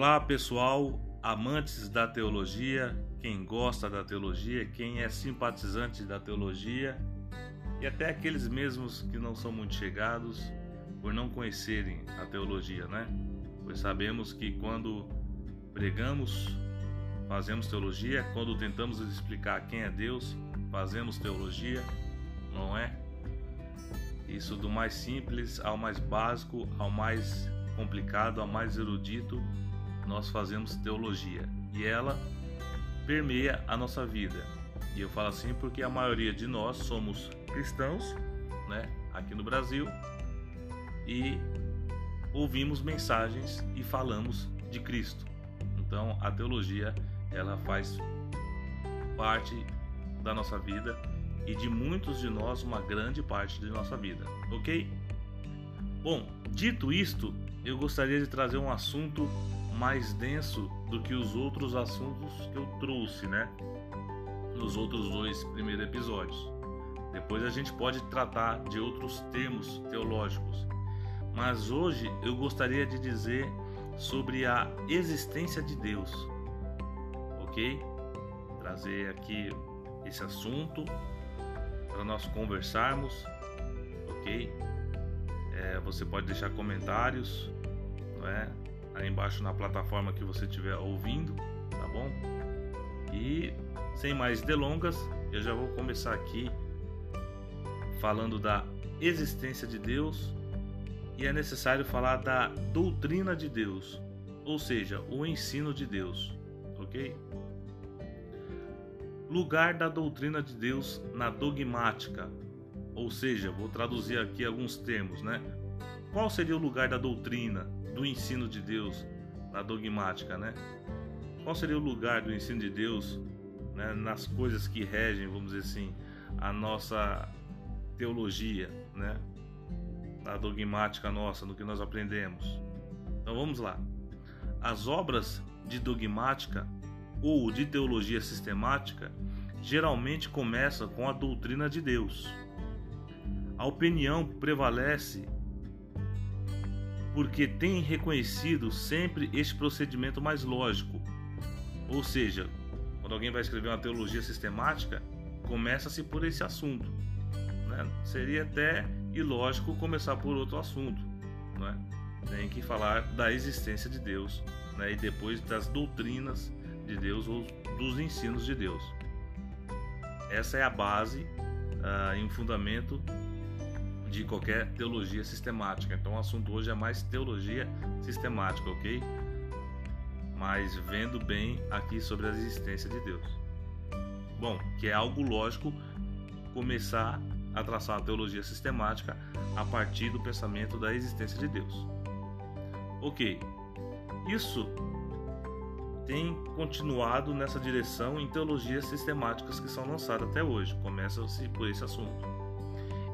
Olá pessoal, amantes da teologia, quem gosta da teologia, quem é simpatizante da teologia e até aqueles mesmos que não são muito chegados por não conhecerem a teologia, né? Pois sabemos que quando pregamos, fazemos teologia, quando tentamos explicar quem é Deus, fazemos teologia, não é? Isso do mais simples ao mais básico, ao mais complicado, ao mais erudito, nós fazemos teologia e ela permeia a nossa vida. E eu falo assim porque a maioria de nós somos cristãos, né, aqui no Brasil, e ouvimos mensagens e falamos de Cristo. Então, a teologia, ela faz parte da nossa vida e de muitos de nós uma grande parte de nossa vida, OK? Bom, dito isto, eu gostaria de trazer um assunto mais denso do que os outros assuntos que eu trouxe, né? Nos outros dois primeiros episódios. Depois a gente pode tratar de outros termos teológicos. Mas hoje eu gostaria de dizer sobre a existência de Deus. Ok? Trazer aqui esse assunto para nós conversarmos. Ok? É, você pode deixar comentários, não é? Aí embaixo na plataforma que você estiver ouvindo, tá bom? E sem mais delongas, eu já vou começar aqui falando da existência de Deus e é necessário falar da doutrina de Deus, ou seja, o ensino de Deus, ok? Lugar da doutrina de Deus na dogmática, ou seja, vou traduzir aqui alguns termos, né? Qual seria o lugar da doutrina do ensino de Deus na dogmática, né? Qual seria o lugar do ensino de Deus né, nas coisas que regem, vamos dizer assim, a nossa teologia, né? Na dogmática nossa, no que nós aprendemos. Então vamos lá. As obras de dogmática ou de teologia sistemática geralmente começam com a doutrina de Deus. A opinião prevalece porque tem reconhecido sempre este procedimento mais lógico. Ou seja, quando alguém vai escrever uma teologia sistemática, começa-se por esse assunto. Né? Seria até ilógico começar por outro assunto. Né? Tem que falar da existência de Deus né? e depois das doutrinas de Deus ou dos ensinos de Deus. Essa é a base uh, e um fundamento de qualquer teologia sistemática. Então o assunto hoje é mais teologia sistemática, ok? Mas vendo bem aqui sobre a existência de Deus. Bom, que é algo lógico começar a traçar uma teologia sistemática a partir do pensamento da existência de Deus. Ok, isso tem continuado nessa direção em teologias sistemáticas que são lançadas até hoje. Começa-se por esse assunto.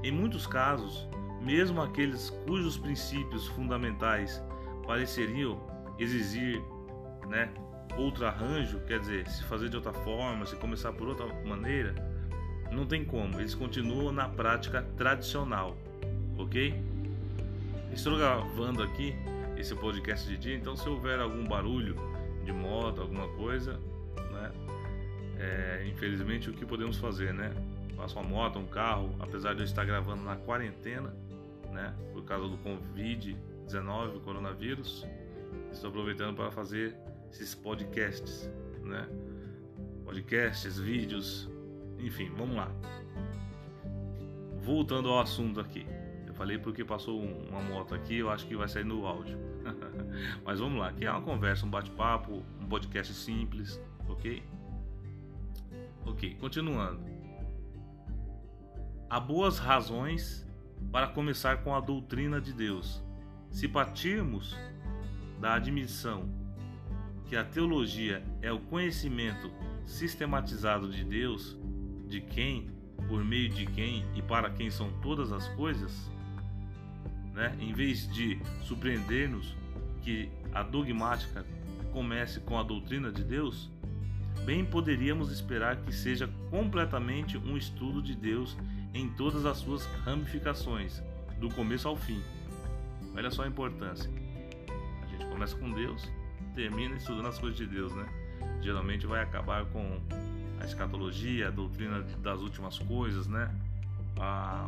Em muitos casos, mesmo aqueles cujos princípios fundamentais pareceriam exigir né, outro arranjo, quer dizer, se fazer de outra forma, se começar por outra maneira, não tem como, eles continuam na prática tradicional, ok? Estou gravando aqui esse podcast de dia, então se houver algum barulho de moto, alguma coisa, né? É, infelizmente o que podemos fazer, né? Passa uma moto, um carro, apesar de eu estar gravando na quarentena, né, por causa do Covid-19, coronavírus, estou aproveitando para fazer esses podcasts, né, podcasts, vídeos, enfim, vamos lá. Voltando ao assunto aqui, eu falei porque passou uma moto aqui, eu acho que vai sair no áudio, mas vamos lá, aqui é uma conversa, um bate-papo, um podcast simples, ok? Ok, continuando. Há boas razões para começar com a doutrina de Deus. Se partirmos da admissão que a teologia é o conhecimento sistematizado de Deus, de quem, por meio de quem e para quem são todas as coisas, né? em vez de surpreender-nos que a dogmática comece com a doutrina de Deus, bem poderíamos esperar que seja completamente um estudo de Deus em todas as suas ramificações, do começo ao fim. Olha só a importância. A gente começa com Deus, termina estudando as coisas de Deus, né? Geralmente vai acabar com a escatologia, a doutrina das últimas coisas, né?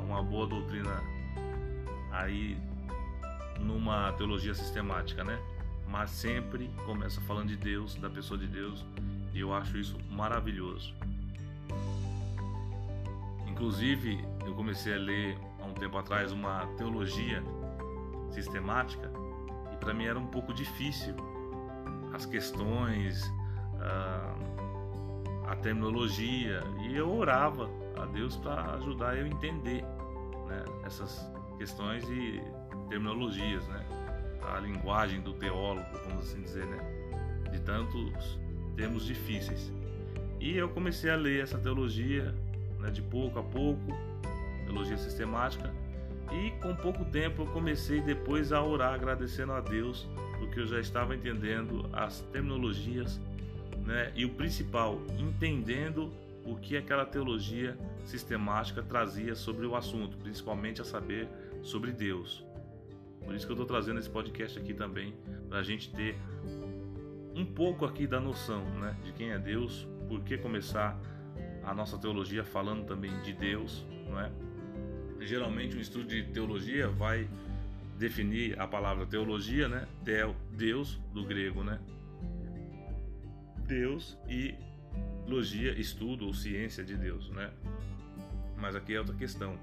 Uma boa doutrina aí numa teologia sistemática, né? Mas sempre começa falando de Deus, da pessoa de Deus, e eu acho isso maravilhoso. Inclusive, eu comecei a ler há um tempo atrás uma teologia sistemática e para mim era um pouco difícil as questões, a, a terminologia e eu orava a Deus para ajudar eu a entender né, essas questões e terminologias, né, a linguagem do teólogo, vamos assim dizer, né, de tantos termos difíceis. E eu comecei a ler essa teologia né, de pouco a pouco, teologia sistemática, e com pouco tempo eu comecei depois a orar agradecendo a Deus porque eu já estava entendendo as terminologias né, e o principal, entendendo o que aquela teologia sistemática trazia sobre o assunto, principalmente a saber sobre Deus. Por isso que eu estou trazendo esse podcast aqui também, para a gente ter um pouco aqui da noção né, de quem é Deus, por que começar a nossa teologia falando também de Deus, não é? Geralmente um estudo de teologia vai definir a palavra teologia, né? Deus do grego, né? Deus e logia, estudo ou ciência de Deus, né? Mas aqui é outra questão.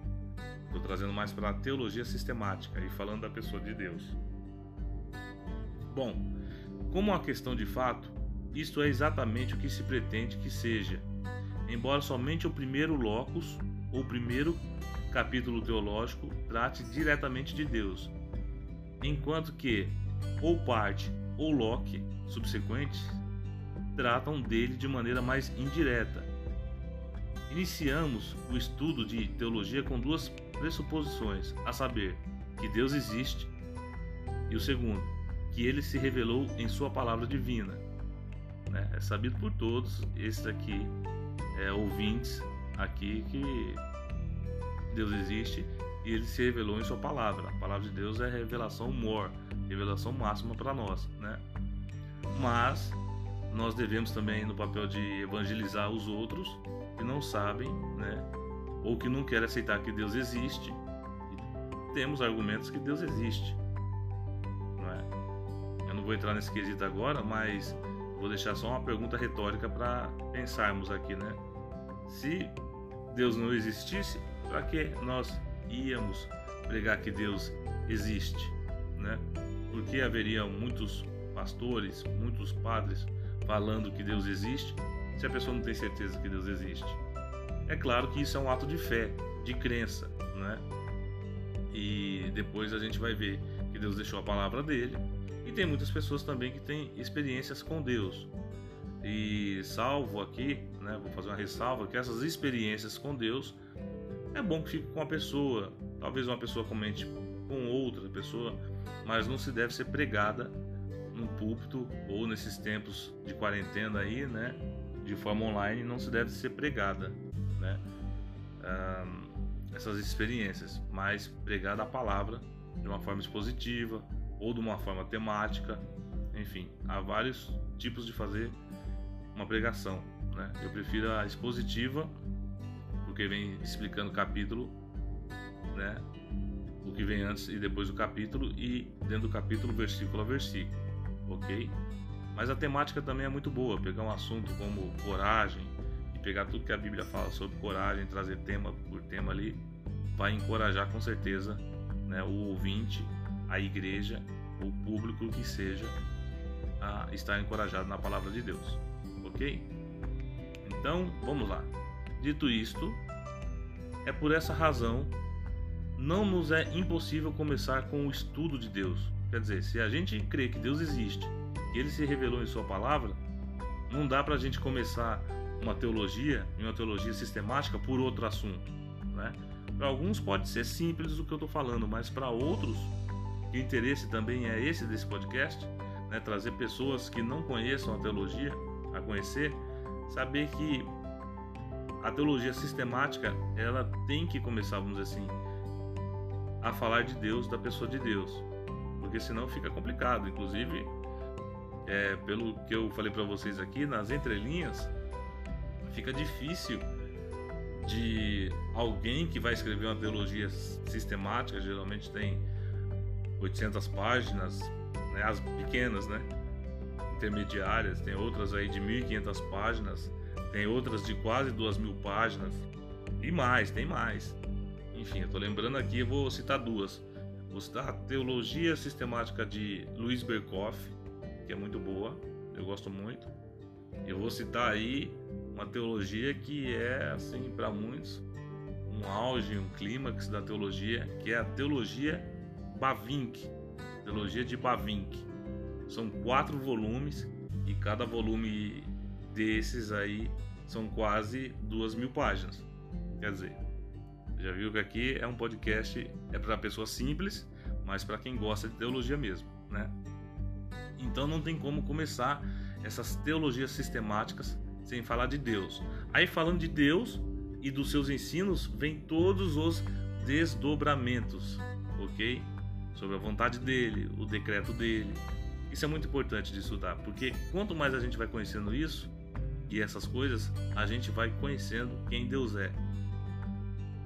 Estou trazendo mais para a teologia sistemática e falando da pessoa de Deus. Bom, como uma questão de fato, isto é exatamente o que se pretende que seja embora somente o primeiro locus, ou primeiro capítulo teológico, trate diretamente de Deus, enquanto que ou parte ou loque subsequentes tratam dele de maneira mais indireta. Iniciamos o estudo de teologia com duas pressuposições, a saber, que Deus existe, e o segundo, que ele se revelou em sua palavra divina. Né? É sabido por todos, esse aqui é, ouvintes aqui que Deus existe e ele se revelou em sua palavra. A palavra de Deus é revelação mor, revelação máxima para nós, né? Mas nós devemos também no papel de evangelizar os outros que não sabem, né? Ou que não querem aceitar que Deus existe. Temos argumentos que Deus existe, não é? Eu não vou entrar nesse quesito agora, mas Vou deixar só uma pergunta retórica para pensarmos aqui, né? Se Deus não existisse, para que nós íamos pregar que Deus existe, né? Porque haveria muitos pastores, muitos padres falando que Deus existe, se a pessoa não tem certeza que Deus existe. É claro que isso é um ato de fé, de crença, né? E depois a gente vai ver que Deus deixou a palavra dele tem muitas pessoas também que têm experiências com Deus. E salvo aqui, né, vou fazer uma ressalva que essas experiências com Deus é bom que fique com a pessoa. Talvez uma pessoa comente com outra pessoa, mas não se deve ser pregada no púlpito ou nesses tempos de quarentena aí, né, de forma online, não se deve ser pregada, né, essas experiências, mas pregada a palavra de uma forma expositiva, ou de uma forma temática, enfim, há vários tipos de fazer uma pregação. Né? Eu prefiro a expositiva, porque vem explicando capítulo, né? o que vem antes e depois do capítulo, e dentro do capítulo, versículo a versículo, ok? Mas a temática também é muito boa, pegar um assunto como coragem e pegar tudo que a Bíblia fala sobre coragem, trazer tema por tema ali, vai encorajar com certeza né, o ouvinte a igreja, o público que seja, a estar encorajado na palavra de Deus. Ok? Então, vamos lá. Dito isto, é por essa razão não nos é impossível começar com o estudo de Deus. Quer dizer, se a gente crê que Deus existe e ele se revelou em Sua palavra, não dá para a gente começar uma teologia, uma teologia sistemática, por outro assunto. Né? Para alguns pode ser simples o que eu estou falando, mas para outros o interesse também é esse desse podcast, né? trazer pessoas que não conheçam a teologia a conhecer, saber que a teologia sistemática ela tem que começar, vamos dizer assim, a falar de Deus, da pessoa de Deus, porque senão fica complicado. Inclusive, é, pelo que eu falei para vocês aqui, nas entrelinhas, fica difícil de alguém que vai escrever uma teologia sistemática, geralmente tem 800 páginas, né, as pequenas, né, intermediárias, tem outras aí de 1500 páginas, tem outras de quase 2000 páginas e mais, tem mais. Enfim, eu tô lembrando aqui, eu vou citar duas. Vou citar a Teologia Sistemática de Luiz Berkoff, que é muito boa, eu gosto muito. Eu vou citar aí uma teologia que é, assim, para muitos, um auge, um clímax da teologia, que é a Teologia Bavinck, Teologia de Bavinck. São quatro volumes e cada volume desses aí são quase duas mil páginas. Quer dizer, já viu que aqui é um podcast é para pessoa simples, mas para quem gosta de teologia mesmo, né? Então não tem como começar essas teologias sistemáticas sem falar de Deus. Aí falando de Deus e dos seus ensinos, vem todos os desdobramentos, ok? Sobre a vontade dele, o decreto dele. Isso é muito importante de estudar, porque quanto mais a gente vai conhecendo isso e essas coisas, a gente vai conhecendo quem Deus é.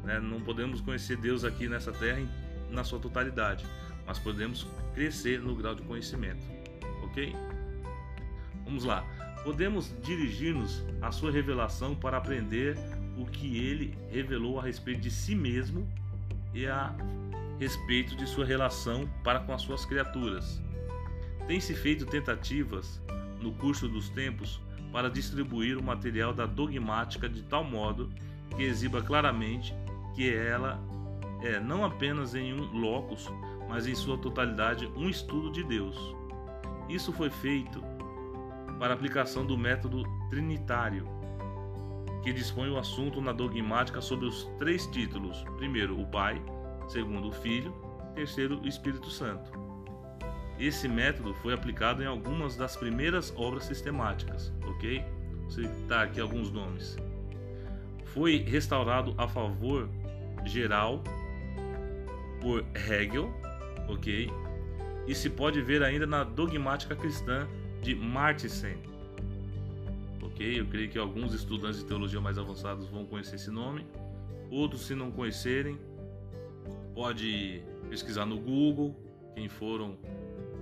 Né? Não podemos conhecer Deus aqui nessa terra na sua totalidade, mas podemos crescer no grau de conhecimento, ok? Vamos lá. Podemos dirigir-nos à sua revelação para aprender o que ele revelou a respeito de si mesmo e a respeito de sua relação para com as suas criaturas. Tem-se feito tentativas no curso dos tempos para distribuir o material da dogmática de tal modo que exiba claramente que ela é não apenas em um locus, mas em sua totalidade um estudo de Deus. Isso foi feito para aplicação do método trinitário, que dispõe o assunto na dogmática sobre os três títulos: primeiro, o Pai, segundo, o Filho, terceiro, o Espírito Santo. Esse método foi aplicado em algumas das primeiras obras sistemáticas, ok? Vou citar aqui alguns nomes. Foi restaurado a favor geral por Hegel, ok? E se pode ver ainda na dogmática cristã de Martisen. Ok? Eu creio que alguns estudantes de teologia mais avançados vão conhecer esse nome. Outros, se não conhecerem, pode pesquisar no Google quem foram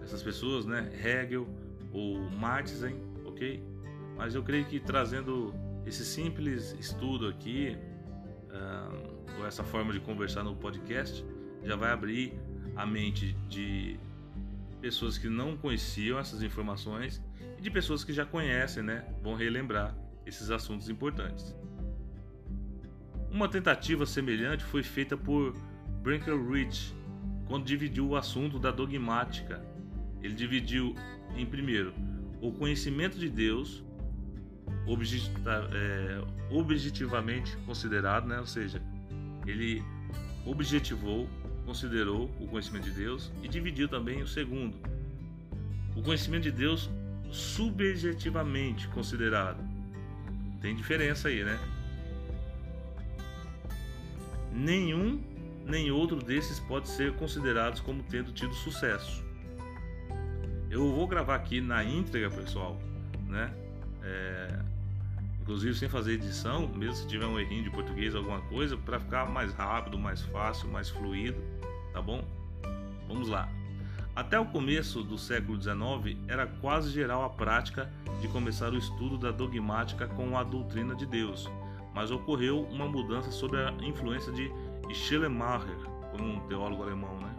essas pessoas, né? Hegel ou Martisen, ok? Mas eu creio que trazendo esse simples estudo aqui, uh, ou essa forma de conversar no podcast, já vai abrir a mente de pessoas que não conheciam essas informações e de pessoas que já conhecem, né, vão relembrar esses assuntos importantes. Uma tentativa semelhante foi feita por Breckinridge quando dividiu o assunto da dogmática. Ele dividiu em primeiro o conhecimento de Deus é, objetivamente considerado, né? ou seja, ele objetivou considerou o conhecimento de Deus e dividiu também o segundo, o conhecimento de Deus subjetivamente considerado. Tem diferença aí, né? Nenhum nem outro desses pode ser considerados como tendo tido sucesso. Eu vou gravar aqui na íntegra, pessoal, né? É, inclusive sem fazer edição, mesmo se tiver um errinho de português, alguma coisa, para ficar mais rápido, mais fácil, mais fluido tá bom? Vamos lá. Até o começo do século XIX, era quase geral a prática de começar o estudo da dogmática com a doutrina de Deus, mas ocorreu uma mudança sob a influência de Schleiermacher, um teólogo alemão, né?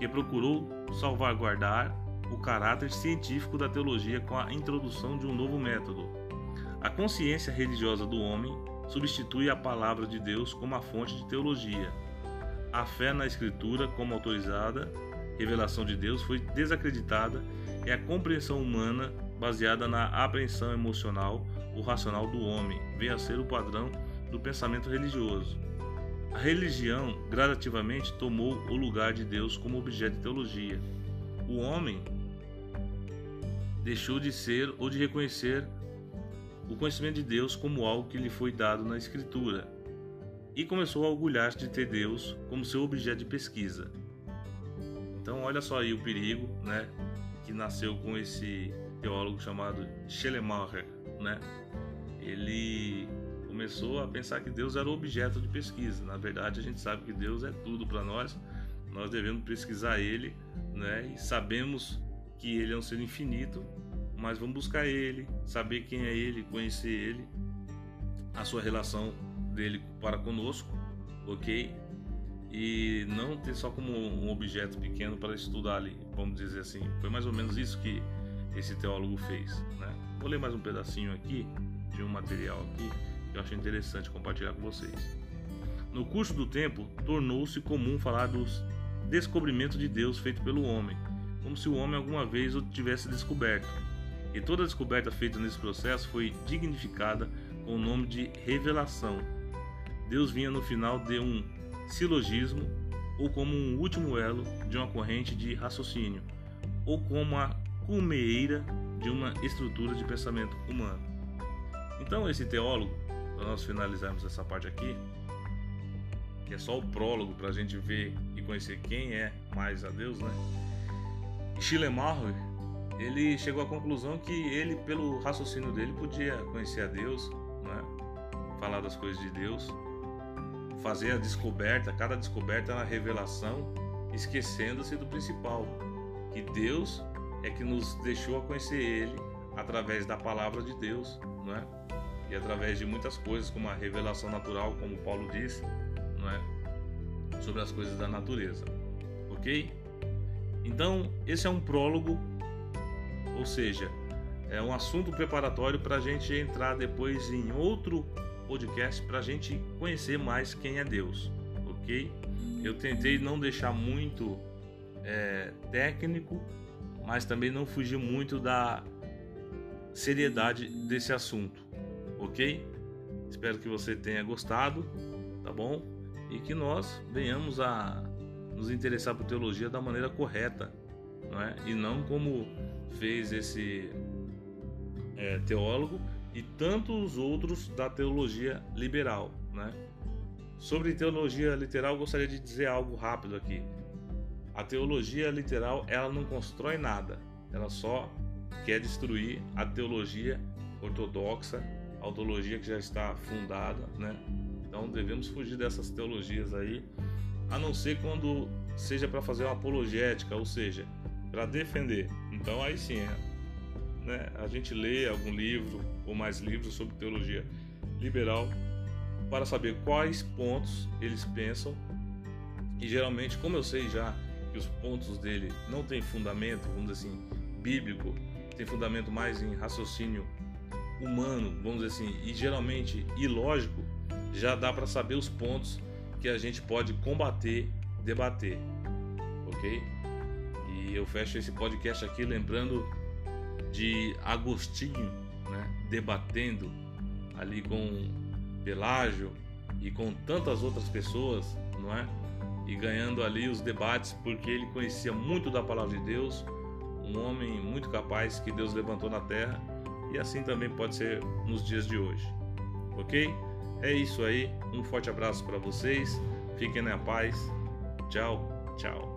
que procurou salvaguardar o caráter científico da teologia com a introdução de um novo método. A consciência religiosa do homem substitui a palavra de Deus como a fonte de teologia a fé na Escritura como autorizada, revelação de Deus, foi desacreditada e a compreensão humana, baseada na apreensão emocional ou racional do homem, veio a ser o padrão do pensamento religioso. A religião gradativamente tomou o lugar de Deus como objeto de teologia. O homem deixou de ser ou de reconhecer o conhecimento de Deus como algo que lhe foi dado na Escritura e começou a orgulhar-se de ter Deus como seu objeto de pesquisa. Então, olha só aí o perigo, né, que nasceu com esse teólogo chamado Schelemacher, né? Ele começou a pensar que Deus era objeto de pesquisa. Na verdade, a gente sabe que Deus é tudo para nós. Nós devemos pesquisar Ele, né? E sabemos que Ele é um ser infinito, mas vamos buscar Ele, saber quem é Ele, conhecer Ele, a sua relação dele para conosco, ok? E não ter só como um objeto pequeno para estudar ali, vamos dizer assim. Foi mais ou menos isso que esse teólogo fez, né? Vou ler mais um pedacinho aqui de um material aqui que eu achei interessante compartilhar com vocês. No curso do tempo, tornou-se comum falar dos descobrimentos de Deus feito pelo homem, como se o homem alguma vez o tivesse descoberto. E toda descoberta feita nesse processo foi dignificada com o nome de revelação. Deus vinha no final de um silogismo ou como um último elo de uma corrente de raciocínio, ou como a culmeira de uma estrutura de pensamento humano. Então, esse teólogo para nós finalizarmos essa parte aqui, que é só o prólogo para a gente ver e conhecer quem é mais a Deus, né? Schleiermacher, ele chegou à conclusão que ele, pelo raciocínio dele, podia conhecer a Deus, né? falar das coisas de Deus, fazer a descoberta, cada descoberta uma revelação, esquecendo-se do principal, que Deus é que nos deixou a conhecer Ele através da palavra de Deus, não é? e através de muitas coisas, como a revelação natural, como Paulo disse, não é? sobre as coisas da natureza. Ok? Então, esse é um prólogo, ou seja, é um assunto preparatório para a gente entrar depois em outro podcast para a gente conhecer mais quem é Deus, ok? Eu tentei não deixar muito é, técnico, mas também não fugir muito da seriedade desse assunto ok? Espero que você tenha gostado, tá bom? E que nós venhamos a nos interessar por teologia da maneira correta, não é? E não como fez esse é, teólogo e tantos outros da teologia liberal, né? Sobre teologia literal, gostaria de dizer algo rápido aqui. A teologia literal, ela não constrói nada, ela só quer destruir a teologia ortodoxa autologia que já está fundada, né? Então devemos fugir dessas teologias aí, a não ser quando seja para fazer uma apologética, ou seja, para defender. Então aí sim, é, né? A gente lê algum livro ou mais livros sobre teologia liberal para saber quais pontos eles pensam. E geralmente, como eu sei já que os pontos dele não têm fundamento, vamos dizer assim, bíblico, tem fundamento mais em raciocínio humano, vamos dizer assim, e geralmente ilógico, já dá para saber os pontos que a gente pode combater, debater, ok? E eu fecho esse podcast aqui lembrando de Agostinho, né, debatendo ali com Pelágio e com tantas outras pessoas, não é? E ganhando ali os debates porque ele conhecia muito da palavra de Deus, um homem muito capaz que Deus levantou na terra e assim também pode ser nos dias de hoje. Ok? É isso aí. Um forte abraço para vocês. Fiquem na paz. Tchau, tchau.